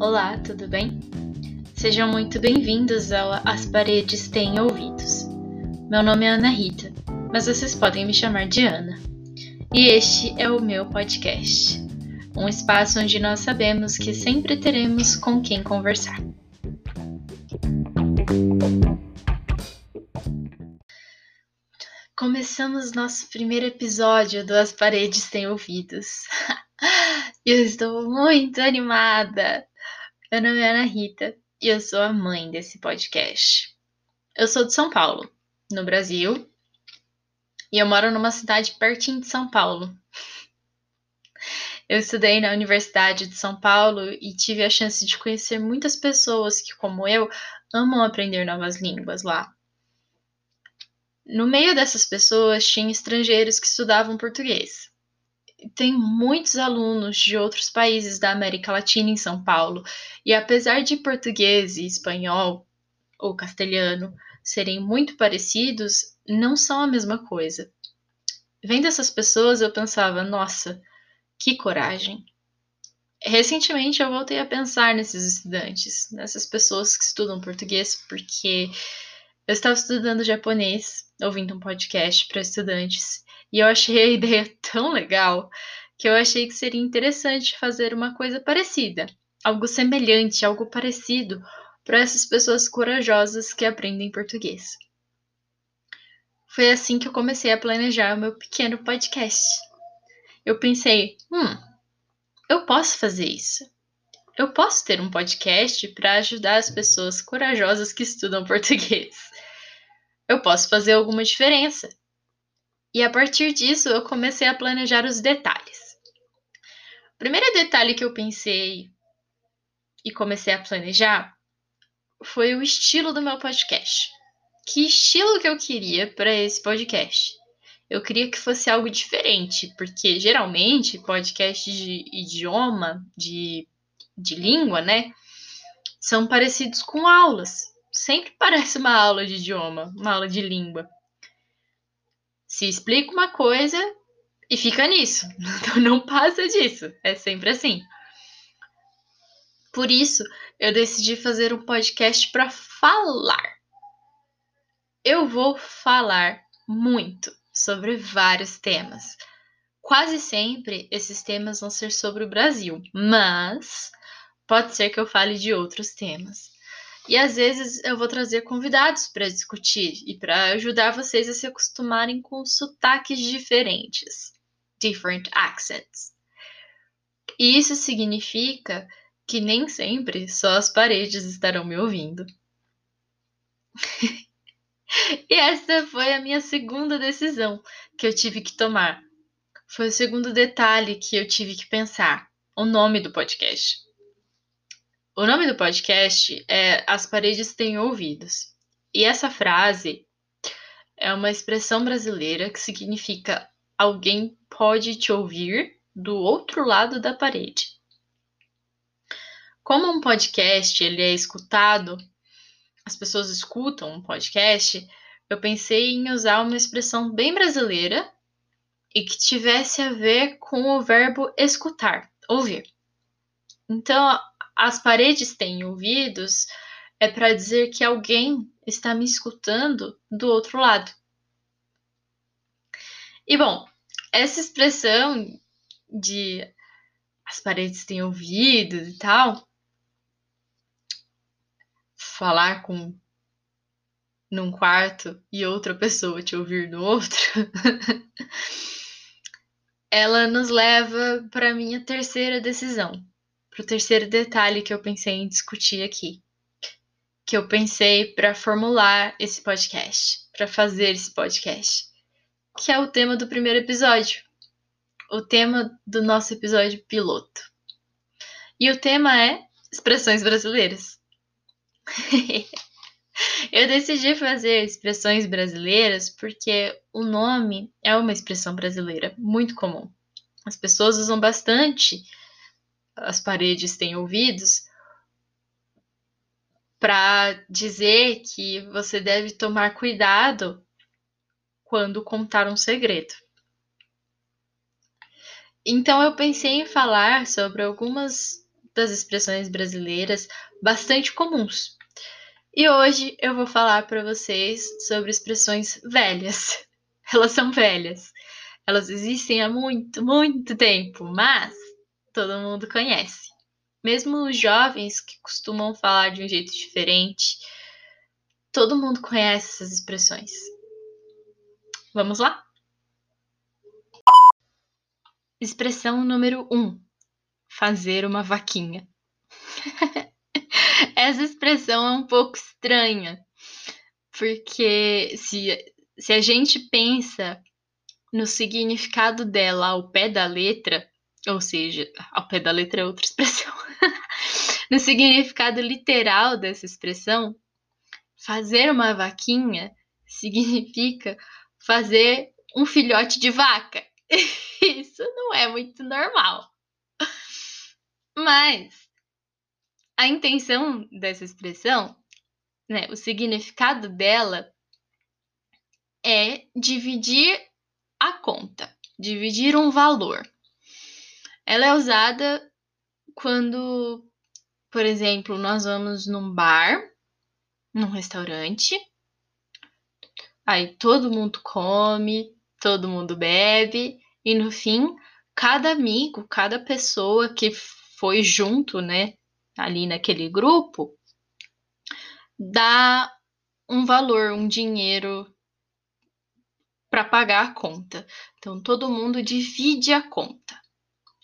Olá, tudo bem? Sejam muito bem-vindos ao As Paredes Têm Ouvidos. Meu nome é Ana Rita, mas vocês podem me chamar de Ana. E este é o meu podcast, um espaço onde nós sabemos que sempre teremos com quem conversar. Começamos nosso primeiro episódio do As Paredes Têm Ouvidos. eu estou muito animada! Meu nome é Ana Rita e eu sou a mãe desse podcast. Eu sou de São Paulo, no Brasil, e eu moro numa cidade pertinho de São Paulo. Eu estudei na Universidade de São Paulo e tive a chance de conhecer muitas pessoas que, como eu, amam aprender novas línguas lá. No meio dessas pessoas tinha estrangeiros que estudavam português. Tem muitos alunos de outros países da América Latina em São Paulo, e apesar de português e espanhol ou castelhano serem muito parecidos, não são a mesma coisa. Vendo essas pessoas, eu pensava, nossa, que coragem. Recentemente eu voltei a pensar nesses estudantes, nessas pessoas que estudam português, porque eu estava estudando japonês ouvindo um podcast para estudantes e eu achei a ideia tão legal que eu achei que seria interessante fazer uma coisa parecida, algo semelhante, algo parecido para essas pessoas corajosas que aprendem português. Foi assim que eu comecei a planejar o meu pequeno podcast. Eu pensei, hum, eu posso fazer isso. Eu posso ter um podcast para ajudar as pessoas corajosas que estudam português eu posso fazer alguma diferença. E a partir disso, eu comecei a planejar os detalhes. O primeiro detalhe que eu pensei e comecei a planejar foi o estilo do meu podcast. Que estilo que eu queria para esse podcast? Eu queria que fosse algo diferente, porque geralmente podcast de idioma, de, de língua, né, são parecidos com aulas sempre parece uma aula de idioma, uma aula de língua. Se explica uma coisa e fica nisso. Então não passa disso. É sempre assim. Por isso, eu decidi fazer um podcast para falar. Eu vou falar muito sobre vários temas. Quase sempre esses temas vão ser sobre o Brasil, mas pode ser que eu fale de outros temas. E às vezes eu vou trazer convidados para discutir e para ajudar vocês a se acostumarem com sotaques diferentes, different accents. E isso significa que nem sempre só as paredes estarão me ouvindo. e essa foi a minha segunda decisão que eu tive que tomar. Foi o segundo detalhe que eu tive que pensar: o nome do podcast. O nome do podcast é As Paredes Têm Ouvidos. E essa frase é uma expressão brasileira que significa alguém pode te ouvir do outro lado da parede. Como um podcast ele é escutado, as pessoas escutam um podcast, eu pensei em usar uma expressão bem brasileira e que tivesse a ver com o verbo escutar, ouvir. Então, as paredes têm ouvidos é para dizer que alguém está me escutando do outro lado. E bom, essa expressão de as paredes têm ouvidos e tal, falar com num quarto e outra pessoa te ouvir no outro, ela nos leva para minha terceira decisão para o terceiro detalhe que eu pensei em discutir aqui, que eu pensei para formular esse podcast, para fazer esse podcast, que é o tema do primeiro episódio, o tema do nosso episódio piloto. E o tema é expressões brasileiras. eu decidi fazer expressões brasileiras porque o nome é uma expressão brasileira muito comum. As pessoas usam bastante as paredes têm ouvidos, para dizer que você deve tomar cuidado quando contar um segredo. Então eu pensei em falar sobre algumas das expressões brasileiras bastante comuns. E hoje eu vou falar para vocês sobre expressões velhas. Elas são velhas. Elas existem há muito, muito tempo, mas todo mundo conhece. Mesmo os jovens que costumam falar de um jeito diferente, todo mundo conhece essas expressões. Vamos lá? Expressão número 1: um, fazer uma vaquinha. Essa expressão é um pouco estranha, porque se, se a gente pensa no significado dela ao pé da letra, ou seja, ao pé da letra é outra expressão, no significado literal dessa expressão, fazer uma vaquinha significa fazer um filhote de vaca. Isso não é muito normal. Mas a intenção dessa expressão, né, o significado dela é dividir a conta, dividir um valor. Ela é usada quando, por exemplo, nós vamos num bar, num restaurante, aí todo mundo come, todo mundo bebe, e no fim, cada amigo, cada pessoa que foi junto, né, ali naquele grupo, dá um valor, um dinheiro para pagar a conta. Então todo mundo divide a conta.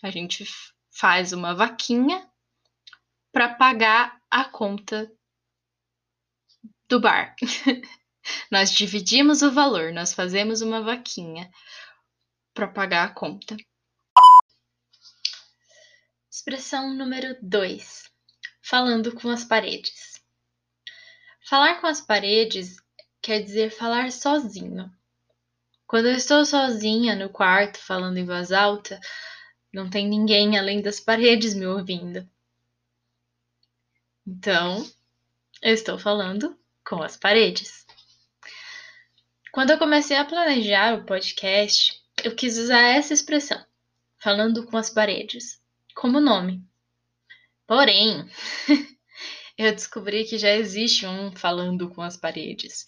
A gente faz uma vaquinha para pagar a conta do bar. nós dividimos o valor, nós fazemos uma vaquinha para pagar a conta. Expressão número 2 falando com as paredes. Falar com as paredes quer dizer falar sozinho. Quando eu estou sozinha no quarto falando em voz alta, não tem ninguém além das paredes me ouvindo. Então, eu estou falando com as paredes. Quando eu comecei a planejar o podcast, eu quis usar essa expressão, falando com as paredes, como nome. Porém, eu descobri que já existe um falando com as paredes.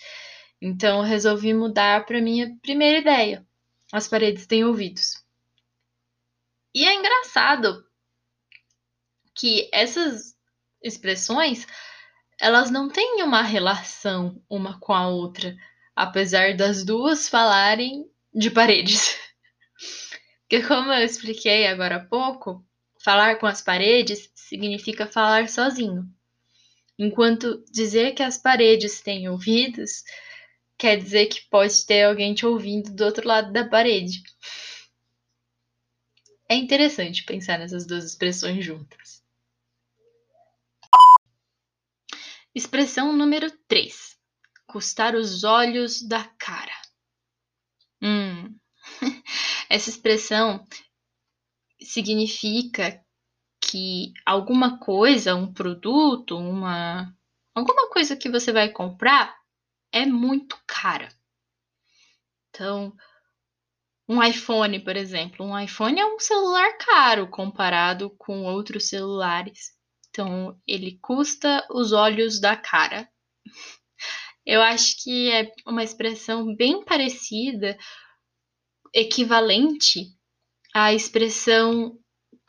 Então resolvi mudar para minha primeira ideia. As paredes têm ouvidos. E é engraçado que essas expressões elas não têm uma relação uma com a outra, apesar das duas falarem de paredes. Porque como eu expliquei agora há pouco, Falar com as paredes significa falar sozinho, enquanto dizer que as paredes têm ouvidos quer dizer que pode ter alguém te ouvindo do outro lado da parede. É interessante pensar nessas duas expressões juntas. Expressão número 3: custar os olhos da cara. Hum. Essa expressão significa que alguma coisa, um produto, uma alguma coisa que você vai comprar é muito cara. Então, um iPhone, por exemplo, um iPhone é um celular caro comparado com outros celulares. Então, ele custa os olhos da cara. Eu acho que é uma expressão bem parecida, equivalente a expressão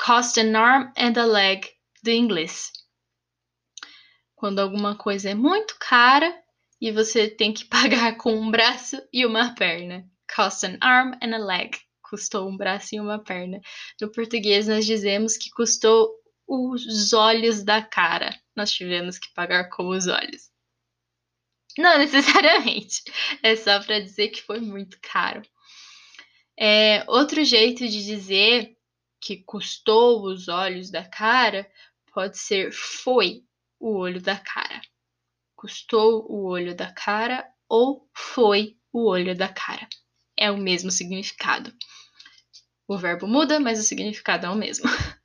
cost an arm and a leg do inglês. Quando alguma coisa é muito cara e você tem que pagar com um braço e uma perna. Cost an arm and a leg. Custou um braço e uma perna. No português, nós dizemos que custou os olhos da cara. Nós tivemos que pagar com os olhos. Não necessariamente. É só para dizer que foi muito caro. É, outro jeito de dizer que custou os olhos da cara pode ser foi o olho da cara. Custou o olho da cara ou foi o olho da cara. É o mesmo significado. O verbo muda, mas o significado é o mesmo.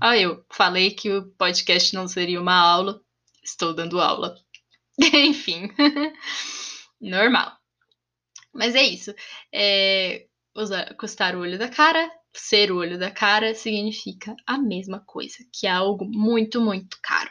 Ah, eu falei que o podcast não seria uma aula, estou dando aula. Enfim, normal. Mas é isso. É, usar, custar o olho da cara ser o olho da cara significa a mesma coisa, que é algo muito, muito caro.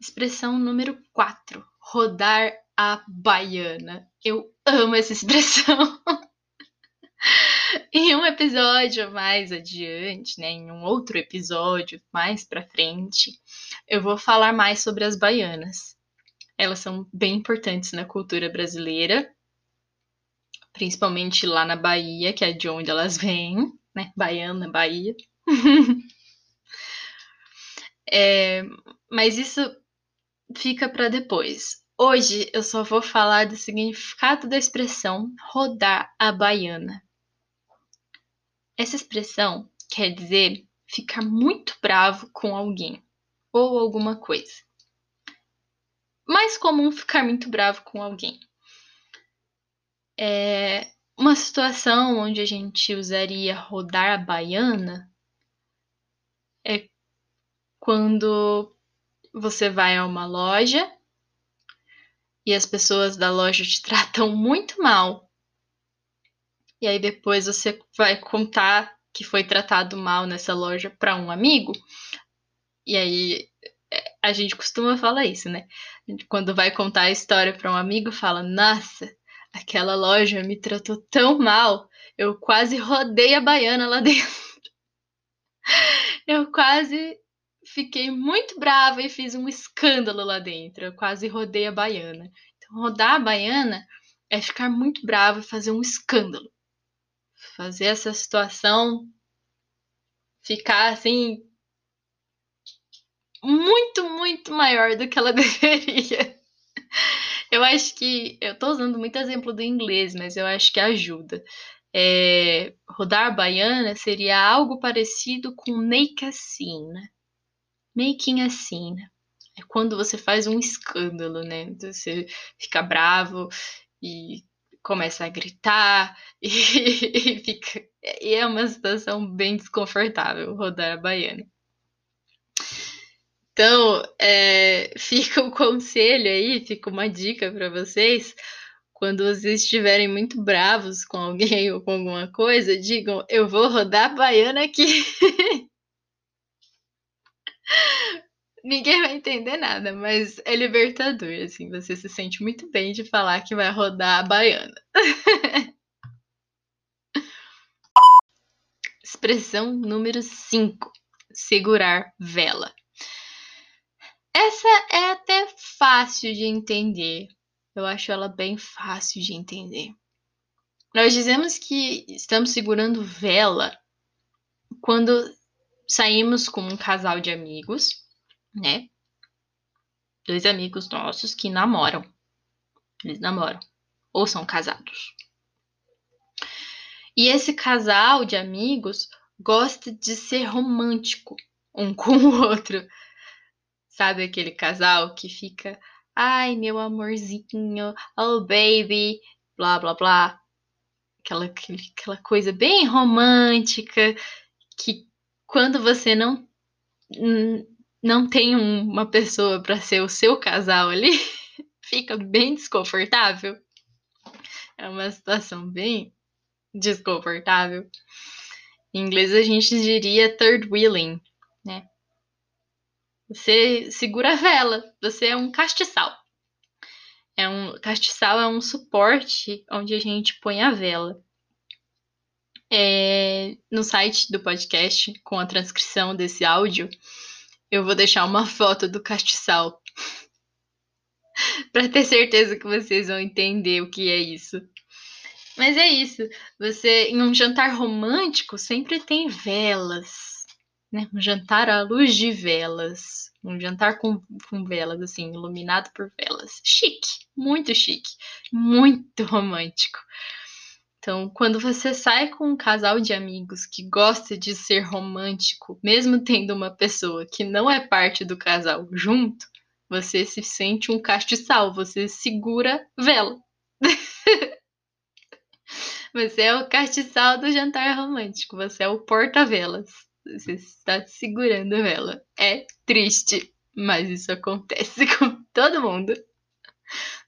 Expressão número 4. Rodar a baiana. Eu amo essa expressão. em um episódio mais adiante, né, em um outro episódio mais para frente, eu vou falar mais sobre as baianas. Elas são bem importantes na cultura brasileira, principalmente lá na Bahia, que é de onde elas vêm, né? Baiana, Bahia. é, mas isso fica para depois. Hoje eu só vou falar do significado da expressão rodar a baiana. Essa expressão quer dizer ficar muito bravo com alguém ou alguma coisa. Mais comum ficar muito bravo com alguém. É uma situação onde a gente usaria rodar a baiana é quando você vai a uma loja e as pessoas da loja te tratam muito mal. E aí depois você vai contar que foi tratado mal nessa loja para um amigo. E aí é, a gente costuma falar isso, né? Quando vai contar a história para um amigo, fala: "Nossa, aquela loja me tratou tão mal, eu quase rodei a baiana lá dentro. Eu quase fiquei muito brava e fiz um escândalo lá dentro. Eu quase rodei a baiana. Então, rodar a baiana é ficar muito bravo e fazer um escândalo. Fazer essa situação ficar assim muito, muito maior do que ela deveria. Eu acho que. Eu tô usando muito exemplo do inglês, mas eu acho que ajuda. É, rodar a baiana seria algo parecido com make a scene making a scene. É quando você faz um escândalo, né? Você fica bravo e começa a gritar e, e fica. E é uma situação bem desconfortável rodar a baiana. Então, é, fica o um conselho aí, fica uma dica para vocês. Quando vocês estiverem muito bravos com alguém ou com alguma coisa, digam: Eu vou rodar a baiana aqui. Ninguém vai entender nada, mas é libertador, assim, você se sente muito bem de falar que vai rodar a baiana. Expressão número 5: segurar vela. Essa é até fácil de entender. Eu acho ela bem fácil de entender. Nós dizemos que estamos segurando vela quando saímos com um casal de amigos né? Dois amigos nossos que namoram. Eles namoram. Ou são casados. E esse casal de amigos gosta de ser romântico um com o outro. Sabe aquele casal que fica, ai meu amorzinho, oh baby, blá blá blá. Aquela, aquela coisa bem romântica que quando você não não tem uma pessoa para ser o seu casal ali, fica bem desconfortável. É uma situação bem desconfortável. Em inglês a gente diria third wheeling, né? Você segura a vela, você é um castiçal. É um castiçal é um suporte onde a gente põe a vela. É, no site do podcast, com a transcrição desse áudio, eu vou deixar uma foto do castiçal. para ter certeza que vocês vão entender o que é isso. Mas é isso. Você em um jantar romântico sempre tem velas, né? Um jantar à luz de velas, um jantar com, com velas assim, iluminado por velas. Chique, muito chique, muito romântico. Então, quando você sai com um casal de amigos que gosta de ser romântico, mesmo tendo uma pessoa que não é parte do casal junto, você se sente um castiçal, você segura vela. você é o castiçal do jantar romântico, você é o porta-velas. Você está segurando vela. É triste, mas isso acontece com todo mundo.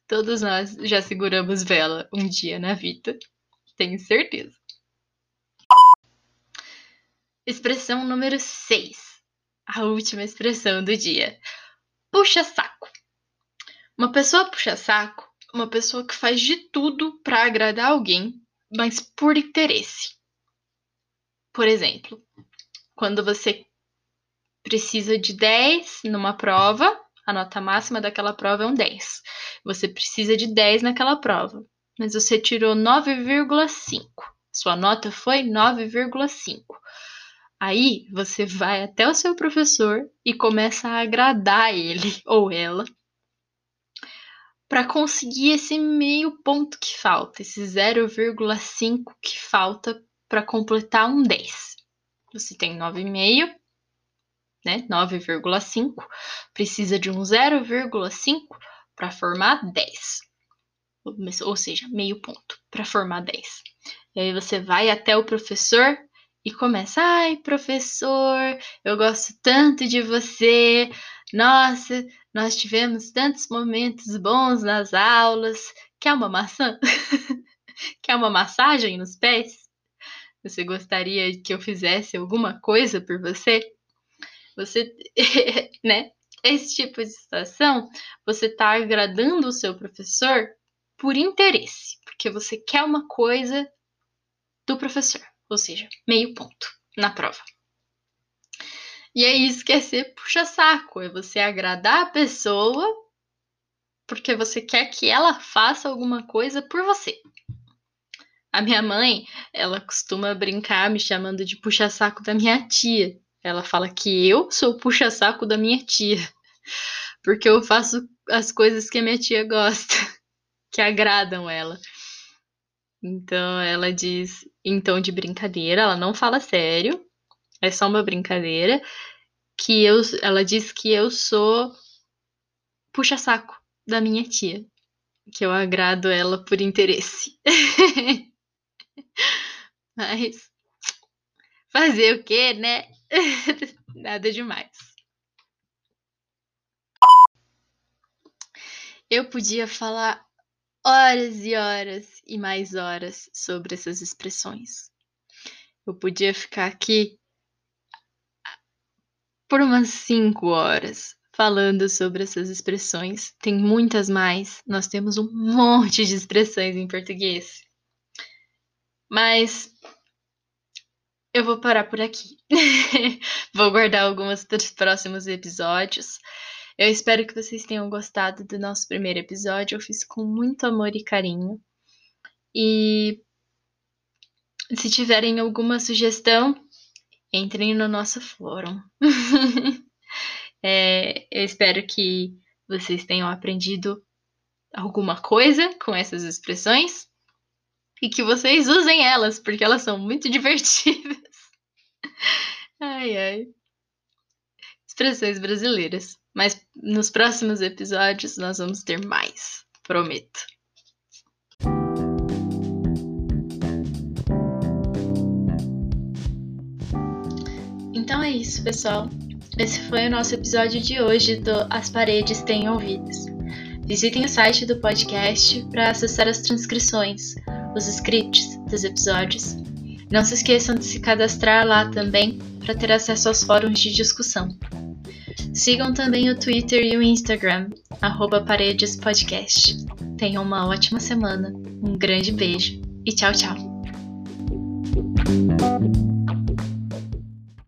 Todos nós já seguramos vela um dia na vida. Tenho certeza. Expressão número 6. A última expressão do dia. Puxa saco. Uma pessoa puxa saco, uma pessoa que faz de tudo para agradar alguém, mas por interesse. Por exemplo, quando você precisa de 10 numa prova, a nota máxima daquela prova é um 10. Você precisa de 10 naquela prova, mas você tirou 9,5. Sua nota foi 9,5. Aí você vai até o seu professor e começa a agradar ele ou ela para conseguir esse meio ponto que falta, esse 0,5 que falta para completar um 10. Você tem 9,5, né? 9,5, precisa de um 0,5 para formar 10. Ou seja, meio ponto para formar 10. E aí você vai até o professor e começa: "Ai, professor, eu gosto tanto de você. Nossa, nós tivemos tantos momentos bons nas aulas. Quer uma maçã? Quer uma massagem nos pés? Você gostaria que eu fizesse alguma coisa por você? Você, né? Esse tipo de situação, você está agradando o seu professor por interesse, porque você quer uma coisa do professor, ou seja, meio ponto na prova. E é ser puxa-saco, é você agradar a pessoa porque você quer que ela faça alguma coisa por você. A minha mãe, ela costuma brincar me chamando de puxa-saco da minha tia. Ela fala que eu sou o puxa-saco da minha tia, porque eu faço as coisas que a minha tia gosta, que agradam ela. Então ela diz em tom de brincadeira, ela não fala sério, é só uma brincadeira, que eu, ela diz que eu sou puxa-saco da minha tia, que eu agrado ela por interesse. Mas fazer o quê, né? Nada demais. Eu podia falar horas e horas e mais horas sobre essas expressões. Eu podia ficar aqui por umas 5 horas falando sobre essas expressões. Tem muitas mais, nós temos um monte de expressões em português. Mas eu vou parar por aqui. vou guardar algumas para os próximos episódios. Eu espero que vocês tenham gostado do nosso primeiro episódio. Eu fiz com muito amor e carinho. E se tiverem alguma sugestão, entrem no nosso fórum. é, eu espero que vocês tenham aprendido alguma coisa com essas expressões e que vocês usem elas, porque elas são muito divertidas. ai, ai. Expressões brasileiras. Mas nos próximos episódios nós vamos ter mais, prometo. Então é isso, pessoal. Esse foi o nosso episódio de hoje do As Paredes Têm Ouvidos. Visitem o site do podcast para acessar as transcrições, os scripts dos episódios. Não se esqueçam de se cadastrar lá também para ter acesso aos fóruns de discussão. Sigam também o Twitter e o Instagram, paredespodcast. Tenham uma ótima semana, um grande beijo e tchau, tchau!